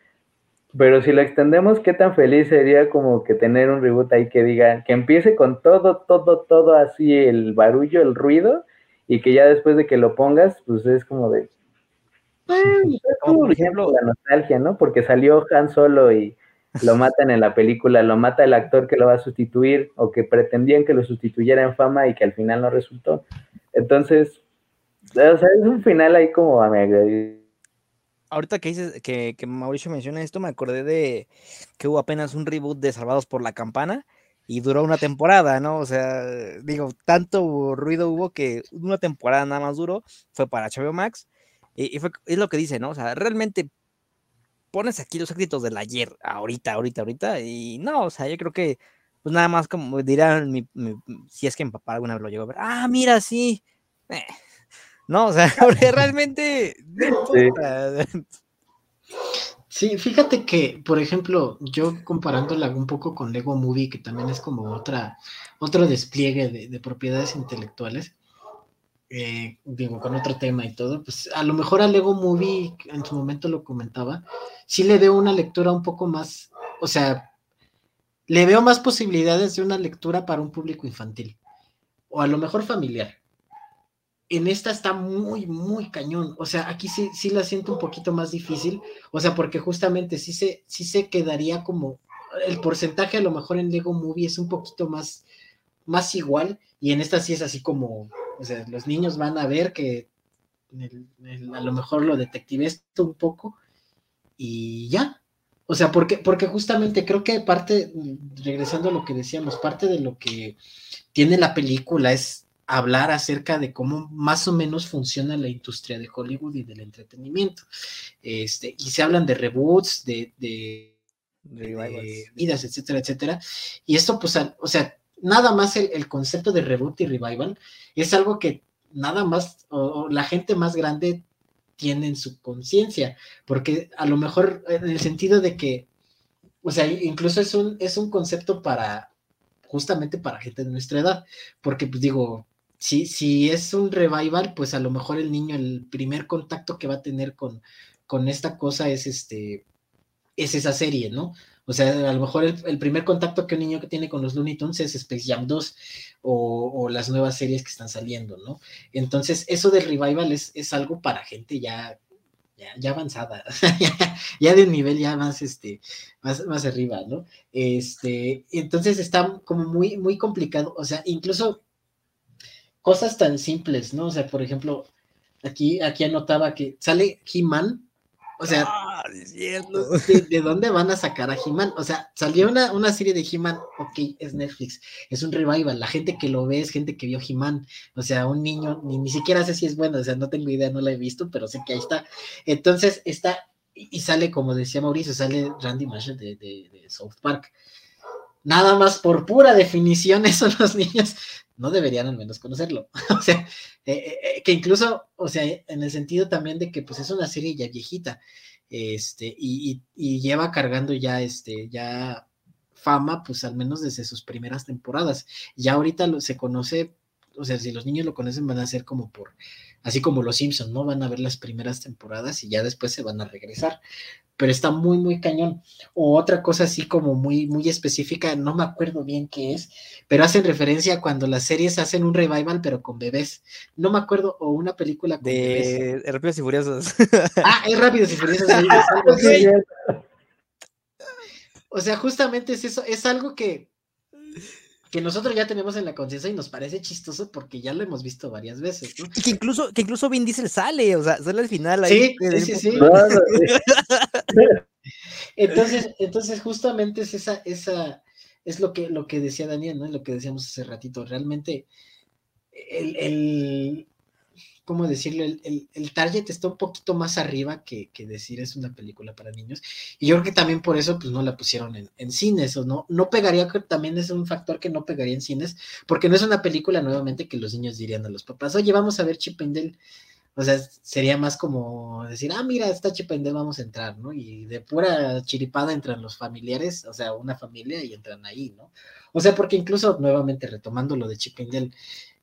Pero si lo extendemos, ¿qué tan feliz sería como que tener un reboot ahí que diga, que empiece con todo, todo, todo así, el barullo, el ruido, y que ya después de que lo pongas, pues es como de... como por ejemplo la nostalgia, ¿no? Porque salió Han Solo y lo matan en la película, lo mata el actor que lo va a sustituir o que pretendían que lo sustituyera en fama y que al final no resultó. Entonces, o sea, es un final ahí como a Ahorita que dices que, que Mauricio menciona esto, me acordé de que hubo apenas un reboot de Salvados por la Campana y duró una temporada, ¿no? O sea, digo, tanto ruido hubo que una temporada nada más duró, fue para HBO Max, y, y fue, es lo que dice, ¿no? O sea, realmente pones aquí los éxitos del ayer, ahorita, ahorita, ahorita, y no, o sea, yo creo que, pues nada más como dirán, si es que mi papá alguna vez lo llegó a ver, ah, mira, sí, eh, no, o sea, realmente, sí. fíjate que, por ejemplo, yo comparándola un poco con Lego Movie, que también es como otra, otro despliegue de propiedades intelectuales, eh, digo, con otro tema y todo, pues a lo mejor a Lego Movie, en su momento lo comentaba, sí le veo una lectura un poco más, o sea, le veo más posibilidades de una lectura para un público infantil, o a lo mejor familiar. En esta está muy, muy cañón. O sea, aquí sí, sí la siento un poquito más difícil. O sea, porque justamente sí se, sí se quedaría como. El porcentaje a lo mejor en Lego Movie es un poquito más, más igual. Y en esta sí es así como o sea, los niños van a ver que a lo mejor lo detective esto un poco y ya. O sea, porque, porque justamente creo que parte, regresando a lo que decíamos, parte de lo que tiene la película es hablar acerca de cómo más o menos funciona la industria de Hollywood y del entretenimiento. Este, y se hablan de reboots, de, de, vidas, etcétera, etcétera. Y esto, pues, o sea, nada más el, concepto de reboot y revival es algo que nada más, o, la gente más grande tiene en su conciencia, porque a lo mejor en el sentido de que, o sea, incluso es un, es un concepto para, justamente para gente de nuestra edad, porque pues digo, si, si es un revival, pues a lo mejor el niño, el primer contacto que va a tener con, con esta cosa es este, es esa serie, ¿no? O sea, a lo mejor el, primer contacto que un niño que tiene con los Looney Tunes es Space Jam 2 o, las nuevas series que están saliendo, ¿no? Entonces, eso del revival es, es algo para gente ya, ya, avanzada, ya, de un nivel ya más, este, más, más arriba, ¿no? Este, entonces está como muy, muy complicado, o sea, incluso cosas tan simples, ¿no? O sea, por ejemplo, aquí, aquí anotaba que sale He-Man o sea, ah, ¿de, dónde van a sacar a He-Man? O sea, salió una, una serie de He-Man, ok, es Netflix, es un revival, la gente que lo ve es gente que vio He-Man, o sea, un niño, ni, ni siquiera sé si es bueno, o sea, no tengo idea, no la he visto, pero sé que ahí está. Entonces, está, y sale, como decía Mauricio, sale Randy Marshall de, de South Park. Nada más por pura definición, esos los niños no deberían al menos conocerlo. o sea, eh, eh, eh, que incluso, o sea, en el sentido también de que pues es una serie ya viejita, este, y, lleva cargando ya, este, ya fama, pues al menos desde sus primeras temporadas. Ya ahorita se conoce, o sea, si los niños lo conocen van a ser como por, así como los Simpsons, ¿no? Van a ver las primeras temporadas y ya después se van a regresar pero está muy, muy cañón. O otra cosa así como muy, muy específica, no me acuerdo bien qué es, pero hacen referencia a cuando las series hacen un revival, pero con bebés. No me acuerdo, o una película con de bebés. Rápidos y Furiosos. Ah, es Rápidos y Furiosos. o sea, justamente es eso, es algo que que nosotros ya tenemos en la conciencia y nos parece chistoso porque ya lo hemos visto varias veces, ¿no? Y que incluso, que incluso Vin Diesel sale, o sea, sale al final ahí. Sí, sí, sí. entonces, entonces justamente es esa, esa, es lo que, lo que decía Daniel, ¿no? Lo que decíamos hace ratito. Realmente, el, el, ¿cómo decirlo? El, target está un poquito más arriba que, decir es una película para niños. Y yo creo que también por eso pues no la pusieron en, cines, o no, no pegaría, que también es un factor que no pegaría en cines, porque no es una película nuevamente que los niños dirían a los papás, oye, vamos a ver Chip O sea, sería más como decir, ah, mira, está Chip vamos a entrar, ¿no? Y de pura chiripada entran los familiares, o sea, una familia y entran ahí, ¿no? O sea, porque incluso nuevamente retomando lo de Chip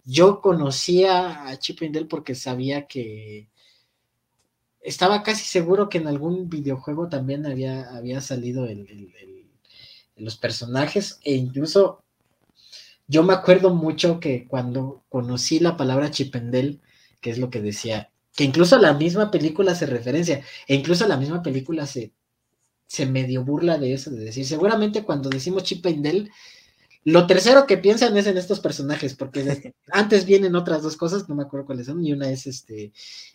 yo conocía a Chip and porque sabía que estaba casi seguro que en algún videojuego también había, había salido los personajes e incluso yo me acuerdo mucho que cuando conocí la palabra Chipendel, que es lo que decía, que incluso la misma película se referencia, e incluso la misma película se, se medio burla de eso, de decir, seguramente cuando decimos Chipendel lo tercero que piensan es en estos personajes, porque antes vienen otras dos cosas, no me acuerdo cuáles son, y una es este,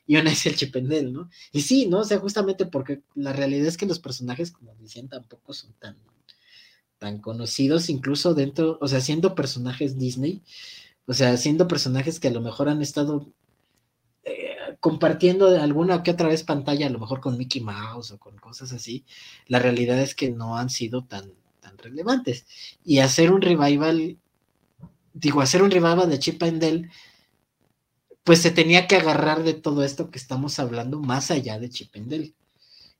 y una es el Chipendel, ¿no? Y sí, ¿no? O sea, justamente porque la realidad es que los personajes, como decían, tampoco son tan, tan conocidos, incluso dentro, o sea, siendo personajes Disney, o sea, siendo personajes que a lo mejor han estado eh, compartiendo de alguna que otra vez pantalla, a lo mejor con Mickey Mouse o con cosas así, la realidad es que no han sido tan relevantes. Y hacer un revival, digo, hacer un revival de Chip and pues se tenía que agarrar de todo esto que estamos hablando más allá de Chip and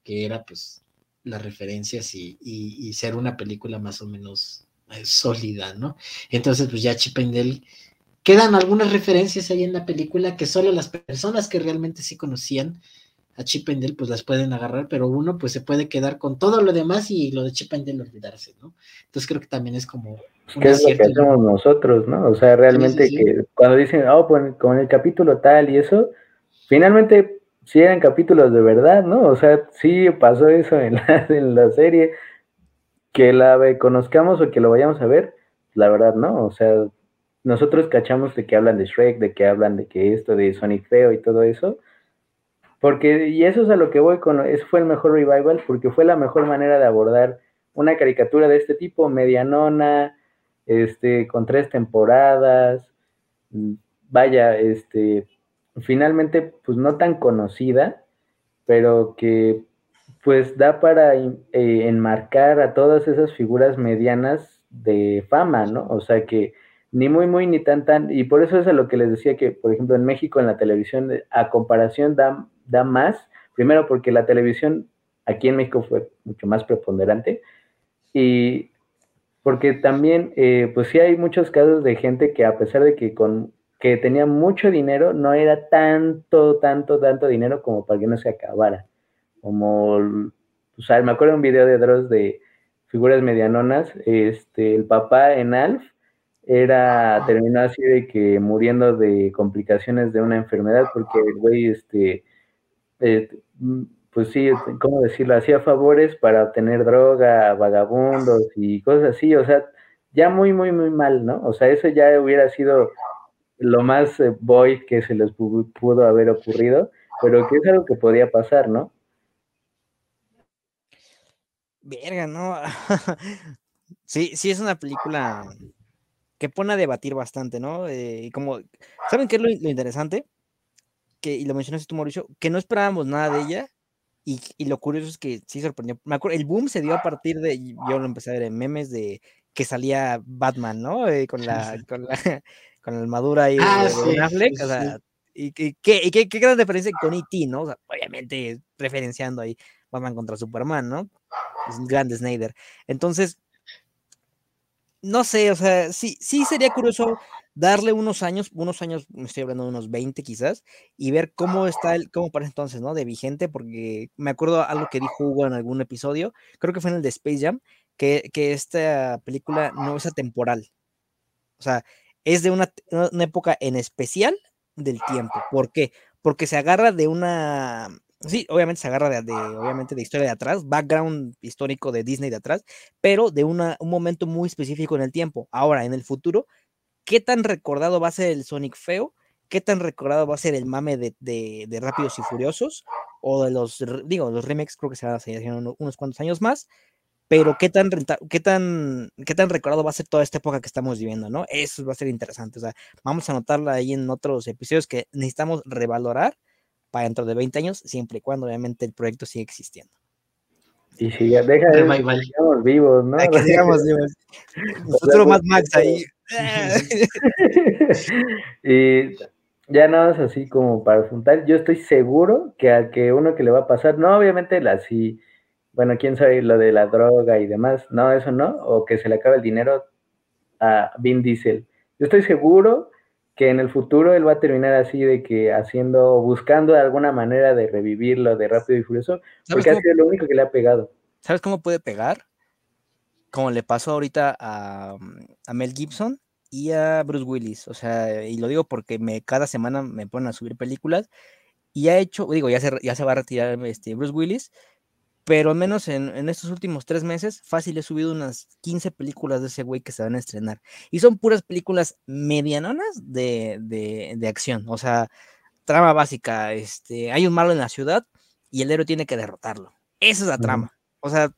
que era pues las referencias y, ser una película más o menos eh, sólida, ¿no? Entonces, pues ya Chip and quedan algunas referencias ahí en la película que solo las personas que realmente sí conocían a Chip and pues las pueden agarrar, pero uno pues se puede quedar con todo lo demás y lo de Chip and olvidarse, ¿no? Entonces creo que también es como... ¿Qué es lo que hacemos nosotros, no? O sea, realmente que cuando dicen, oh, pues con el capítulo tal y eso, finalmente sí eran capítulos de verdad, ¿no? O sea, sí pasó eso en la, en la serie, que la conozcamos o que lo vayamos a ver, la verdad, ¿no? O sea, nosotros cachamos de que hablan de Shrek, de que hablan de que esto de Sonic Feo y todo eso, porque, y eso es a lo que voy con, eso fue el mejor revival, porque fue la mejor manera de abordar una caricatura de este tipo, medianona, este, con tres temporadas, vaya, este, finalmente, pues no tan conocida, pero que pues da para eh, enmarcar a todas esas figuras medianas de fama, ¿no? O sea que ni muy, muy, ni tan, tan, y por eso es a lo que les decía que, por ejemplo, en México en la televisión, a comparación da da más, primero porque la televisión aquí en México fue mucho más preponderante. Y porque también, eh, pues sí hay muchos casos de gente que a pesar de que con que tenía mucho dinero, no era tanto, tanto, tanto dinero como para que no se acabara. Como, o sea, me acuerdo un video de Dross de figuras medianonas, este, el papá en Alf era, terminó así de que muriendo de complicaciones de una enfermedad, porque el güey, este, eh, pues sí, ¿cómo decirlo? Hacía favores para obtener droga, vagabundos y cosas así, o sea, ya muy, muy, muy mal, ¿no? O sea, eso ya hubiera sido lo más eh, void que se les pudo haber ocurrido, pero que es algo que podía pasar, ¿no? Verga, no. sí, sí es una película que pone a debatir bastante, ¿no? Eh, y como, ¿saben qué es lo, interesante? Que, y lo mencionaste tú, Mauricio, que no esperábamos nada de ella, y, y, lo curioso es que sí sorprendió. Me acuerdo, el boom se dio a partir de, yo lo empecé a ver en memes de que salía Batman, ¿no? Eh, con, la, con, la, con la armadura ahí ah, de, sí, Affleck, sí, o sea, sí. y, y, qué, y qué, qué gran diferencia con E.T., ¿no? O sea, obviamente referenciando ahí Batman contra Superman, ¿no? Es un grande Snyder. Entonces, no sé, o sea, sí, sí sería curioso darle unos años, unos años, me estoy hablando de unos 20 quizás, y ver cómo está el, cómo parece entonces, ¿no? De vigente, porque me acuerdo algo que dijo Hugo en algún episodio, creo que fue en el de Space Jam, que, que esta película no es atemporal. O sea, es de una, una época en especial del tiempo. ¿Por qué? Porque se agarra de una, sí, obviamente se agarra de, obviamente de historia de atrás, background histórico de Disney de atrás, pero de una, un momento muy específico en el tiempo. Ahora, en el futuro, ¿qué tan recordado va a ser el Sonic feo? ¿Qué tan recordado va a ser el mame de, de, Rápidos y Furiosos? O de los, digo, los remakes creo que se van unos cuantos años más, pero qué tan, renta, qué tan, qué tan recordado va a ser toda esta época que estamos viviendo, ¿no? Eso va a ser interesante. O sea, vamos a anotarla ahí en otros episodios que necesitamos revalorar para dentro de 20 años, siempre y cuando obviamente el proyecto siga existiendo. Y si ya deja de bye. sigamos vivos, ¿no? Que sigamos vivos. Nosotros más Max ahí. y ya nada más así como para juntar, yo estoy seguro que al que uno que le va a pasar, no obviamente la sí, bueno, quién sabe lo de la droga y demás, no, eso no, o que se le acabe el dinero a Vin Diesel. Yo estoy seguro que en el futuro él va a terminar así de que haciendo, buscando de alguna manera de revivirlo de Rápido y Furioso, porque ha sido lo único que le ha pegado. ¿Sabes cómo puede pegar? Como le pasó ahorita a, a Mel Gibson y a Bruce Willis. O sea, y lo digo porque me, cada semana me ponen a subir películas y ha hecho, digo, ya se, ya se va a retirar este, Bruce Willis, pero al menos en, en, estos últimos tres meses, fácil he subido unas 15 películas de ese güey que se van a estrenar. Y son puras películas medianonas de, de, de acción. O sea, trama básica, este, hay un malo en la ciudad y el héroe tiene que derrotarlo. Esa es la trama. O sea,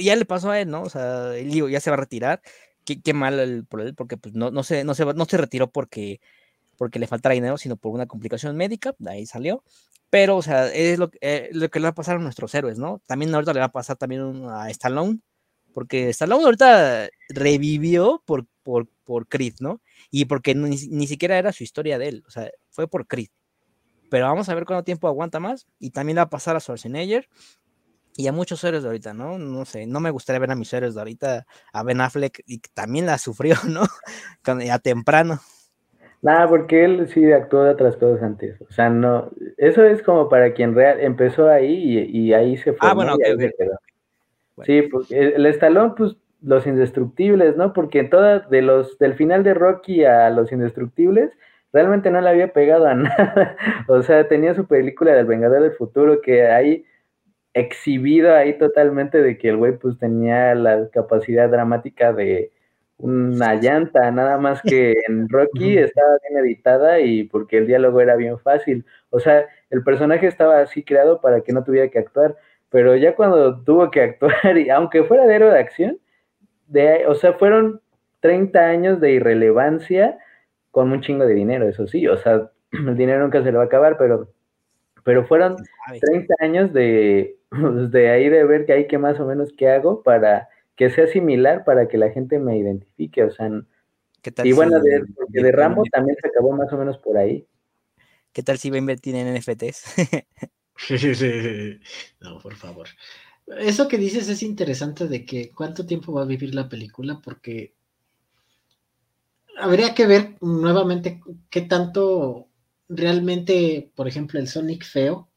ya le pasó a él, ¿no? O sea, él digo, ya se va a retirar. Qué, qué mal el, por él, porque pues no, no, se, no, se, no se retiró porque, porque le faltara dinero, sino por una complicación médica, de ahí salió. Pero, o sea, es lo, eh, lo, que le va a pasar a nuestros héroes, ¿no? También ahorita le va a pasar también a Stallone, porque Stallone ahorita revivió por, por, por Creed, ¿no? Y porque ni, ni, siquiera era su historia de él, o sea, fue por Creed. Pero vamos a ver cuánto tiempo aguanta más. Y también le va a pasar a Schwarzenegger y a muchos héroes de ahorita, ¿no? No sé, no me gustaría ver a mis héroes de ahorita, a Ben Affleck, y también la sufrió, ¿no? a temprano. Nada, porque él sí actuó de otras cosas antes. O sea, no. Eso es como para quien real empezó ahí y, y ahí se fue. Ah, bueno, okay, okay. Bueno. Sí, porque el estalón, pues los indestructibles, ¿no? Porque todas, de los, del final de Rocky a los indestructibles, realmente no le había pegado a nada. o sea, tenía su película del Vengador del Futuro que ahí exhibido ahí totalmente de que el güey pues tenía la capacidad dramática de una llanta, nada más que en Rocky estaba bien editada y porque el diálogo era bien fácil. O sea, el personaje estaba así creado para que no tuviera que actuar, pero ya cuando tuvo que actuar, y aunque fuera de héroe de acción, de, o sea, fueron 30 años de irrelevancia con un chingo de dinero, eso sí, o sea, el dinero nunca se le va a acabar, pero, pero fueron 30 años de, de ahí de ver que hay que más o menos qué hago para que sea similar para que la gente me identifique, o sea, ¿Qué tal y bueno, si, de, porque de Rambo también se acabó más o menos por ahí. ¿Qué tal si va a invertir en NFTs? no, por favor. Eso que dices es interesante de que cuánto tiempo va a vivir la película, porque habría que ver nuevamente qué tanto realmente, por ejemplo, el Sonic feo,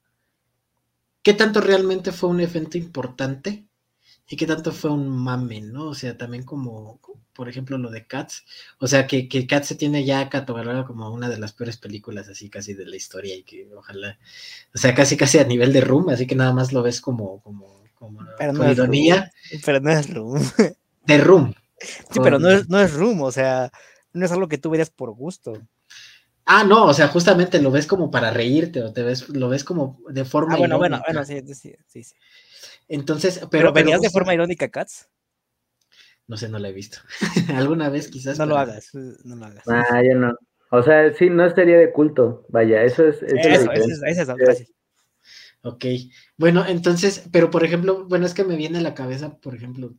qué tanto realmente fue un evento importante y qué tanto fue un mame, ¿no? O sea, también como, por ejemplo, lo de Cats, o sea, que, que Cats se tiene ya catalogado como una de las peores películas así casi de la historia y que ojalá, o sea, casi casi a nivel de Room, así que nada más lo ves como, como, como Pero no ironía Pero no es Room. de Room. Sí, pero no es, no es Room, o sea, no es algo que tú verías por gusto. Ah, no, o sea, justamente lo ves como para reírte o te ves, lo ves como de forma Ah, bueno, bueno, bueno, sí, sí, sí. sí. Entonces, pero, Pero, pero verías de forma irónica, Cats. No sé, no la he visto. Alguna vez quizás. No lo hagas, no lo hagas. Ah, yo no. O sea, sí, no sería de culto. Vaya, eso es. esa es la Eso, eso, es- eso, gracias. Ok. Bueno, entonces, pero por ejemplo, bueno, es que me viene a la cabeza, por ejemplo,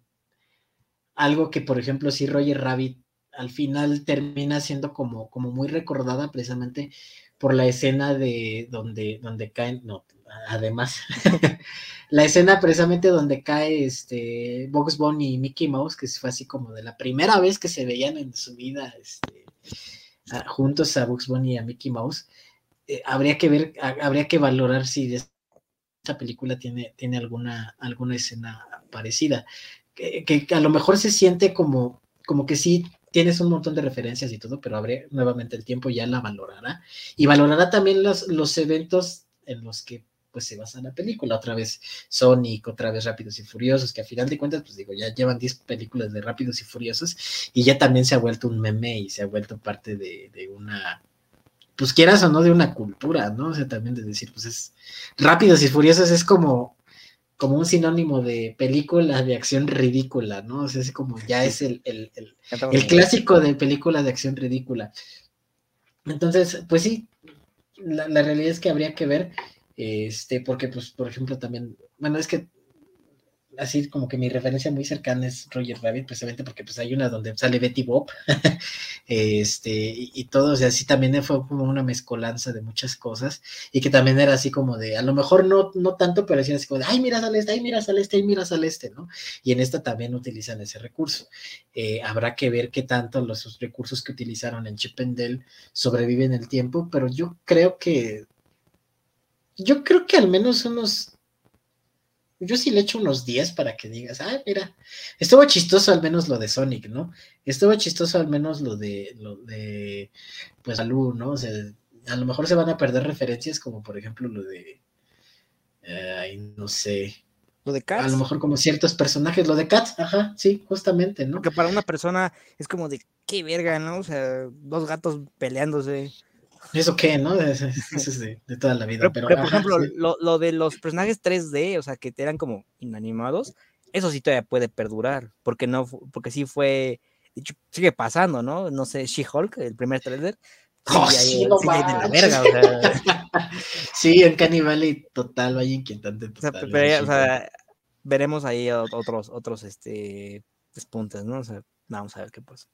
algo que, por ejemplo, sí Roger Rabbit al final termina siendo como, como muy recordada precisamente por la escena de donde, donde caen, no, además, la escena precisamente donde cae este Bugs Bunny y Mickey Mouse, que fue así como de la primera vez que se veían en su vida este, juntos a Bugs Bunny y a Mickey Mouse. eh, habría que ver, ha- habría que valorar si esta película tiene, tiene alguna, alguna escena parecida. Que, a lo mejor se siente como, como que sí tienes un montón de referencias y todo, pero habría nuevamente el tiempo ya la valorará. Y valorará también los, los eventos en los que pues se basa la película. Otra vez Sonic, otra vez Rápidos y Furiosos, que a final de cuentas, pues digo, ya llevan 10 películas de Rápidos y Furiosos y ya también se ha vuelto un meme y se ha vuelto parte de, de una, pues quieras o no, de una cultura, ¿no? O sea, también de decir, pues es Rápidos y Furiosos es como, como un sinónimo de película de acción ridícula, ¿no? O sea, es como ya es el, el, el, el clásico de película de acción ridícula. Entonces, pues sí, la, la realidad es que habría que ver, este, porque, pues, por ejemplo, también, bueno, es que así como que mi referencia muy cercana es Roger Rabbit, precisamente porque pues hay una donde sale Betty Bob, este, y, y todo, o sea, así también fue como una mezcolanza de muchas cosas, y que también era así como de, a lo mejor no, no tanto, pero así como de, ay, mira, sale este, ay, mira, sale este, ay, mira, sale este, ¿no? Y en esta también utilizan ese recurso. Eh, habrá que ver qué tanto los recursos que utilizaron en Chip and Dale sobreviven el tiempo, pero yo creo que, yo creo que al menos unos yo sí le echo unos 10 para que digas, ah, mira, estuvo chistoso al menos lo de Sonic, ¿no? Estuvo chistoso al menos lo de, lo de, pues, Alu, ¿no? O sea, a lo mejor se van a perder referencias como por ejemplo lo de, eh, ay, no sé, Lo de a Cats. lo mejor como ciertos personajes, lo de Cats, ajá, sí, justamente, ¿no? Porque para una persona es como de qué verga, ¿no? O sea, dos gatos peleándose. ¿Eso qué, no? Eso es de, de toda la vida, Pero, pero, pero, por ajá, ejemplo, sí. lo, lo de los personajes 3D, o sea, que eran como inanimados, eso sí todavía puede perdurar, porque no, porque sí fue, sigue pasando, ¿no? No sé, She-Hulk, el primer trailer. Oh, sí, no CGI de la verga, o sea, Sí, en Cannibal y total, vaya inquietante. o sea, total, pero sí, o sea, veremos ahí ot- otros, otros, este, despuntes, ¿no? O sea, vamos a ver qué pasa.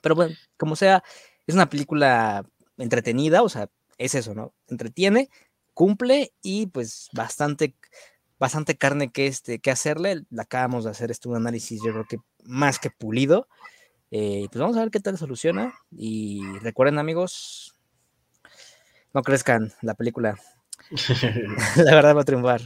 Pero bueno, como sea, es una película entretenida, o sea, es eso, ¿no? Entretiene, cumple y pues bastante, bastante carne que, este, que hacerle. La acabamos de hacer este un análisis, yo creo que más que pulido. Eh, pues vamos a ver qué tal soluciona. Y recuerden, amigos, no crezcan la película. la verdad va a triunfar.